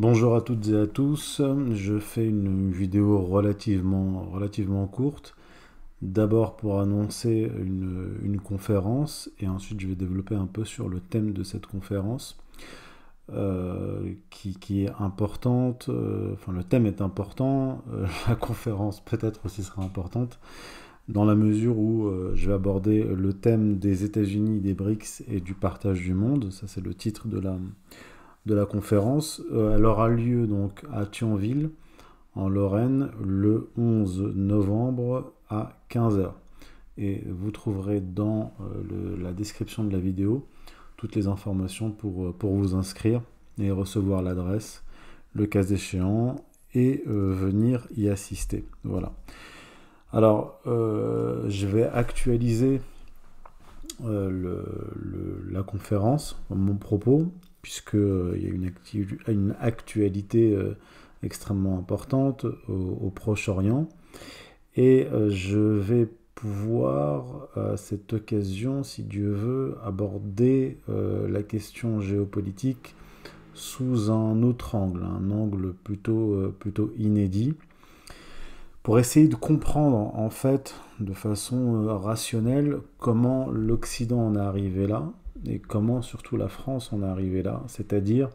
Bonjour à toutes et à tous, je fais une vidéo relativement, courte. D'abord pour annoncer une, conférence et ensuite je vais développer un peu sur le thème de cette conférence euh, qui, est importante. Euh, enfin le thème est important, euh, la conférence peut-être aussi sera importante dans la mesure où je vais aborder le thème des États-Unis, des BRICS et du partage du monde. Ça c'est le titre de la de la conférence. Euh, elle aura lieu donc à Thionville, en Lorraine, le 11 novembre à 15h. Et vous trouverez dans euh, la description de la vidéo toutes les informations pour, euh, pour vous inscrire et recevoir l'adresse, le cas échéant, et venir y assister. Voilà. Alors, je vais actualiser la conférence, mon propos, puisqu'il euh, y a une, actualité euh, extrêmement importante au, Proche-Orient. Et euh, je vais pouvoir, à cette occasion, si Dieu veut, aborder la question géopolitique sous un autre angle, un angle plutôt, plutôt inédit, pour essayer de comprendre en fait de façon rationnelle comment l'Occident en est arrivé là, et comment surtout la France en est arrivée là, c'est-à-dire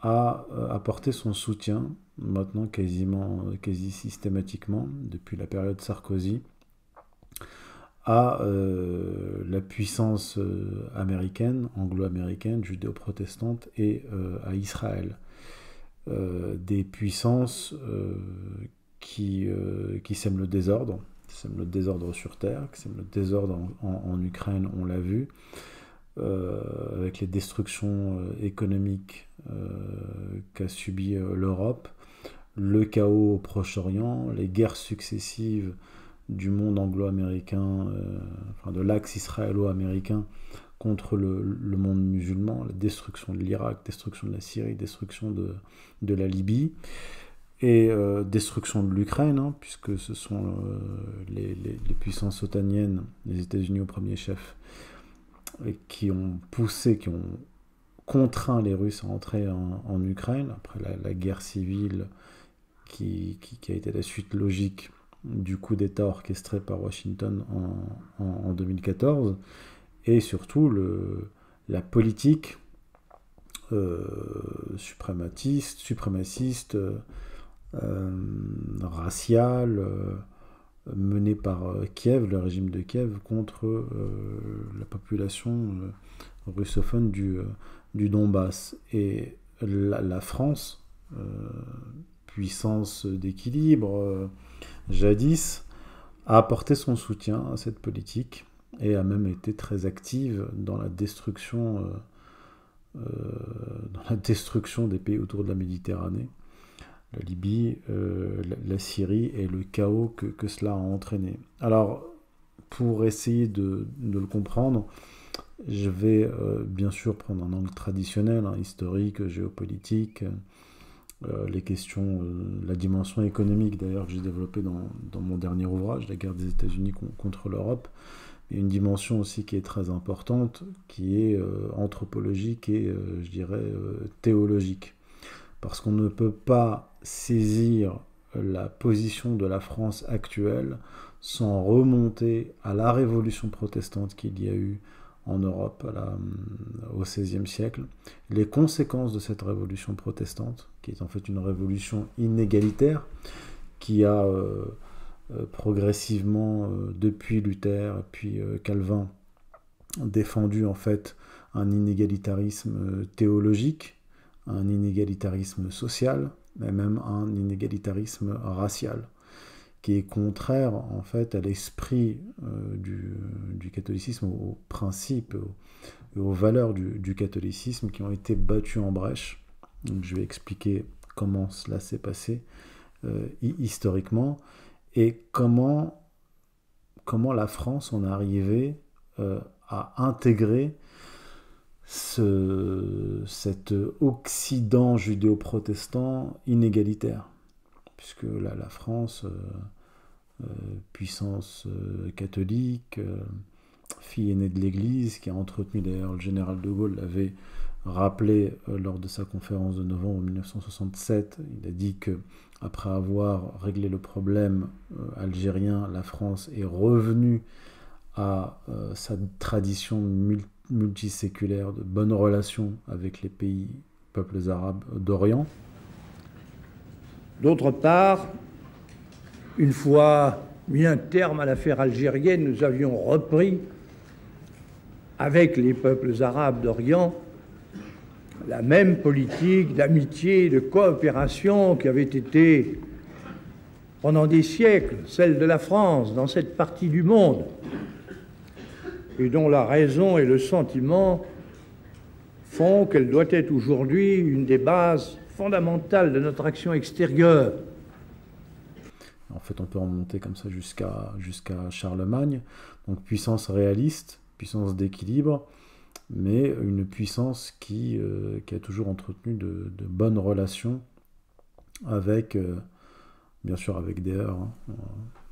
à euh, apporter son soutien, maintenant quasiment, quasi systématiquement, depuis la période Sarkozy, à euh, la puissance euh, américaine, anglo-américaine, judéo-protestante et à Israël. des puissances qui, qui sèment le désordre, qui sèment le désordre sur Terre, qui sèment le désordre en Ukraine, on l'a vu, euh, avec les destructions euh, économiques euh, qu'a subi l'Europe, le chaos au Proche-Orient, les guerres successives du monde anglo-américain, enfin de l'axe israélo-américain contre le, monde musulman, la destruction de l'Irak, destruction de la Syrie, destruction de, la Libye et destruction de l'Ukraine, hein, puisque ce sont les, les, les, puissances otaniennes, les États-Unis au premier chef, qui ont poussé, qui ont contraint les Russes à entrer en, Ukraine, après la, guerre civile qui, qui, a été la suite logique du coup d'État orchestré par Washington en, en, 2014, et surtout le, la politique euh, suprématiste, suprémaciste, euh, raciale, euh, mené par euh, Kiev, le régime de Kiev, contre euh, la population euh, russophone du, du Donbass. Et la, France, puissance d'équilibre, jadis, a apporté son soutien à cette politique et a même été très active dans la destruction, dans la destruction des pays autour de la Méditerranée la Libye, euh, la, Syrie et le chaos que, cela a entraîné. Alors, pour essayer de, le comprendre, je vais euh, bien sûr prendre un angle traditionnel, hein, historique, géopolitique, euh, les questions, la dimension économique d'ailleurs que j'ai développée dans, dans, mon dernier ouvrage, La guerre des États-Unis contre l'Europe, et une dimension aussi qui est très importante, qui est anthropologique et, je dirais, théologique parce qu'on ne peut pas saisir la position de la France actuelle sans remonter à la révolution protestante qu'il y a eu en Europe au XVIe siècle, les conséquences de cette révolution protestante, qui est en fait une révolution inégalitaire, qui a euh, euh, progressivement, euh, depuis Luther et puis Calvin, défendu en fait un inégalitarisme théologique, un inégalitarisme social, mais même un inégalitarisme racial, qui est contraire en fait à l'esprit euh, du, catholicisme, aux principes et aux, valeurs du, catholicisme qui ont été battus en brèche. Donc, je vais expliquer comment cela s'est passé euh, historiquement et comment, comment la France en est arrivée euh, à intégrer ce, cet Occident judéo-protestant inégalitaire, puisque là, la France, euh, euh, puissance euh, catholique, fille aînée de l'Église, qui a entretenu d'ailleurs le général de Gaulle l'avait rappelé lors de sa conférence de novembre 1967. Il a dit que après avoir réglé le problème algérien, la France est revenue à sa tradition multiséculaire de bonnes relations avec les pays, peuples arabes d'Orient. D'autre part, une fois mis un terme à l'affaire algérienne, nous avions repris avec les peuples arabes d'Orient la même politique d'amitié de coopération qui avait été pendant des siècles celle de la France dans cette partie du monde et dont la raison et le sentiment font qu'elle doit être aujourd'hui une des bases fondamentales de notre action extérieure. En fait, on peut remonter comme ça jusqu'à jusqu'à Charlemagne. Donc puissance réaliste, puissance d'équilibre, mais une puissance qui, euh, qui a toujours entretenu de, bonnes relations avec, euh, bien sûr avec des heures, hein.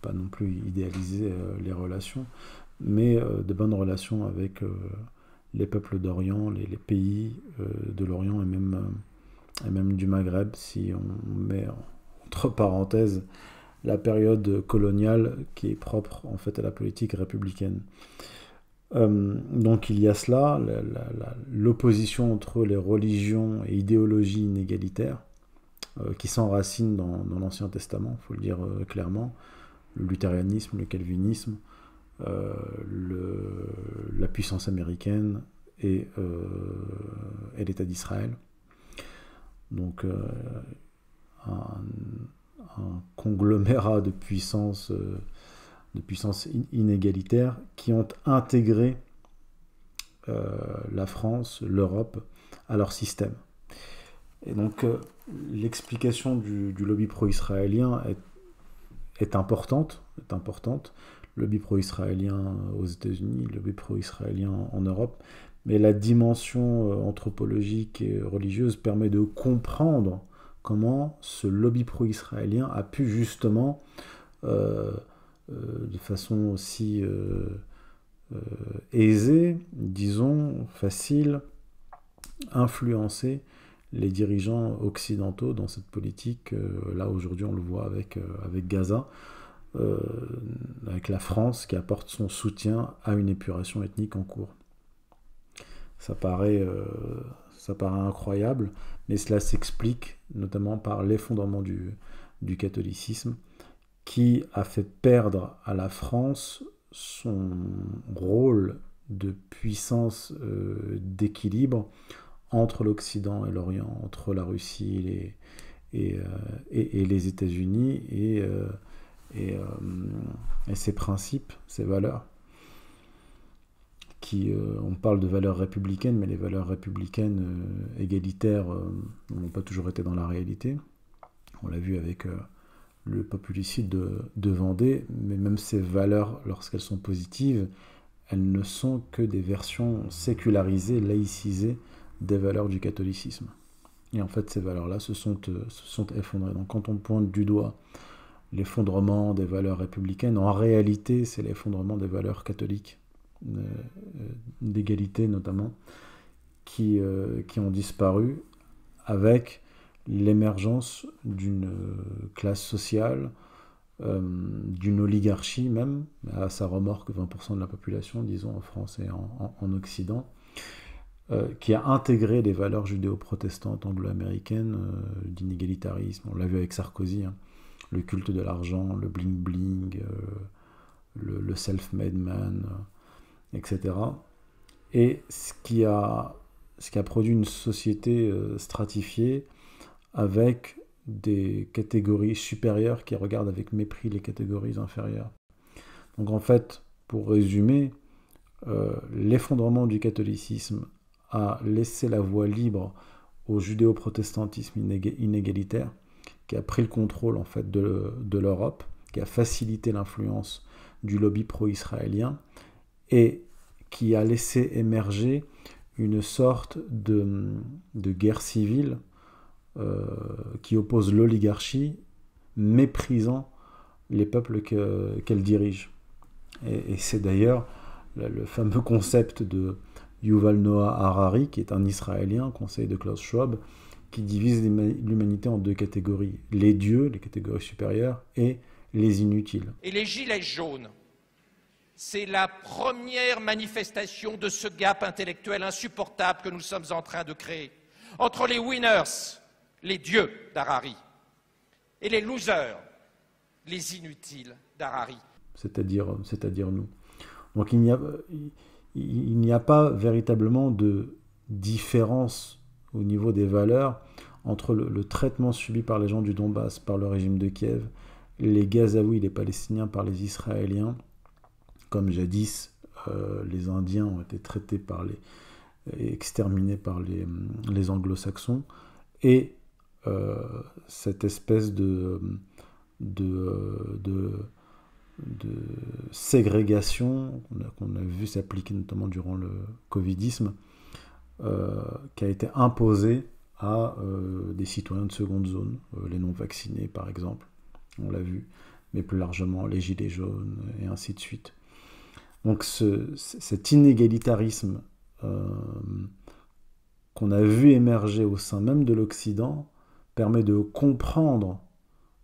pas non plus idéaliser euh, les relations, mais de bonnes relations avec les peuples d'Orient, les, pays de l'Orient et même, du Maghreb, si on met entre parenthèses la période coloniale qui est propre en fait à la politique républicaine. Euh, donc il y a cela, l'opposition entre les religions et idéologies inégalitaires euh, qui s'enracinent dans, l'Ancien Testament, il faut le dire euh, clairement, le luthérianisme, le calvinisme, le, la puissance américaine et, et l'État d'Israël. Donc un, un conglomérat de puissances, euh, inégalitaires qui ont intégré euh, la France, l'Europe à leur système. Et donc euh, l'explication du, lobby pro-israélien est, importante, est importante. Lobby pro-israélien aux États-Unis, le lobby pro-israélien en Europe, mais la dimension anthropologique et religieuse permet de comprendre comment ce lobby pro-israélien a pu justement, euh, euh, de façon aussi euh, aisée, disons, facile, influencer les dirigeants occidentaux dans cette politique. là, aujourd'hui, on le voit avec, avec Gaza, avec la France qui apporte son soutien à une épuration ethnique en cours. Ça paraît, ça paraît incroyable, mais cela s'explique notamment par l'effondrement du, catholicisme qui a fait perdre à la France son rôle de puissance euh, d'équilibre entre l'Occident et l'Orient, entre la Russie et, euh, les États-Unis et, euh, et, ses principes, ses valeurs qui, euh, on parle de valeurs républicaines, mais les valeurs républicaines euh, égalitaires euh, n'ont pas toujours été dans la réalité. On l'a vu avec le populicide de, Vendée, mais même ces valeurs, lorsqu'elles sont positives, elles ne sont que des versions sécularisées, laïcisées des valeurs du catholicisme. Et en fait, ces valeurs-là se sont effondrées. Donc quand on pointe du doigt l'effondrement des valeurs républicaines, en réalité, c'est l'effondrement des valeurs catholiques euh, d'égalité notamment, qui, euh, qui ont disparu avec l'émergence d'une classe sociale, euh, d'une oligarchie même, à sa remorque 20% de la population, disons, en France et en, Occident, qui a intégré les valeurs judéo-protestantes anglo-américaines d'inégalitarisme. On l'a vu avec Sarkozy, hein. Le culte de l'argent, le bling-bling, le, le self-made man etc. Et ce qui a, ce qui a produit une société euh, stratifiée avec des catégories supérieures qui regardent avec mépris les catégories inférieures. Donc en fait, pour résumer, euh, l'effondrement du catholicisme a laissé la voie libre au judéo-protestantisme inégalitaire, qui a pris le contrôle en fait de, de l'Europe, qui a facilité l'influence du lobby pro-israélien et qui a laissé émerger une sorte de, guerre civile euh, qui oppose l'oligarchie, méprisant les peuples qu'elle dirige. Et, c'est d'ailleurs le, fameux concept de, Yuval Noah Harari, qui est un Israélien, conseiller de Klaus Schwab, qui divise l'humanité en deux catégories, les dieux, les catégories supérieures, et les inutiles. Et les gilets jaunes, c'est la première manifestation de ce gap intellectuel insupportable que nous sommes en train de créer entre les winners, les dieux d'Harari, et les losers, les inutiles d'Harari. C'est-à-dire, c'est-à-dire nous. Donc il n'y a, il n'y a pas véritablement de différence au niveau des valeurs entre le, traitement subi par les gens du Donbass par le régime de Kiev, les Gazaouis, les Palestiniens par les Israéliens, comme jadis euh, les Indiens ont été traités par les exterminés par les, les anglo-saxons, et euh, cette espèce de, de, de ségrégation qu'on a, vu s'appliquer notamment durant le covidisme, euh, qui a été imposée à euh, des citoyens de seconde zone, les non-vaccinés par exemple, on l'a vu, mais plus largement les gilets jaunes et ainsi de suite. Donc ce, cet inégalitarisme qu'on a vu émerger au sein même de l'Occident permet de comprendre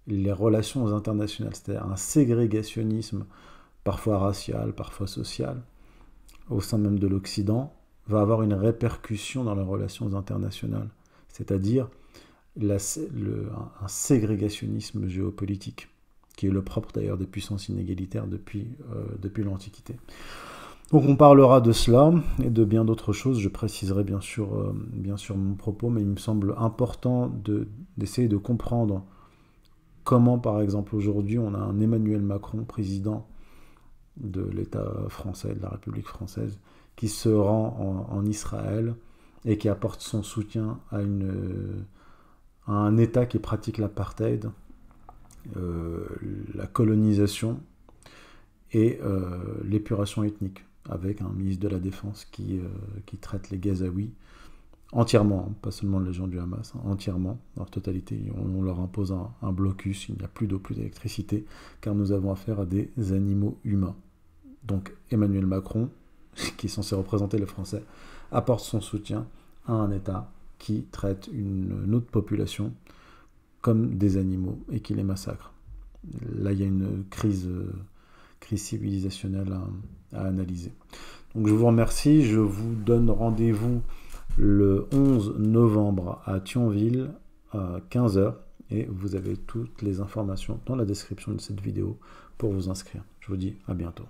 les relations internationales, c'est-à-dire un ségrégationnisme parfois racial, parfois social, au sein même de l'Occident, va avoir une répercussion dans les relations internationales, c'est-à-dire un ségrégationnisme géopolitique, qui est le propre d'ailleurs des puissances inégalitaires depuis, euh, depuis l'Antiquité. Donc on parlera de cela et de bien d'autres choses. Je préciserai bien sûr, euh, bien sûr mon propos, mais il me semble important d'essayer de, comprendre comment, par exemple, aujourd'hui, on a un Emmanuel Macron, président de l'État français, de la République française, qui se rend en, Israël et qui apporte son soutien à, une, un État qui pratique l'apartheid, euh, la colonisation et euh, l'épuration ethnique avec un ministre de la Défense qui, euh, qui traite les Gazaouis entièrement, hein, pas seulement les gens du Hamas, hein, entièrement, en totalité. On, leur impose un, blocus, il n'y a plus d'eau, plus d'électricité, car nous avons affaire à des animaux humains. Donc Emmanuel Macron, qui est censé représenter les Français, apporte son soutien à un État qui traite une, autre population comme des animaux et qui les massacre. Là, il y a une crise, euh, crise civilisationnelle à analyser. Donc je vous remercie, je vous donne rendez-vous le 11 novembre à Thionville à 15h et vous avez toutes les informations dans la description de cette vidéo pour vous inscrire. Je vous dis à bientôt.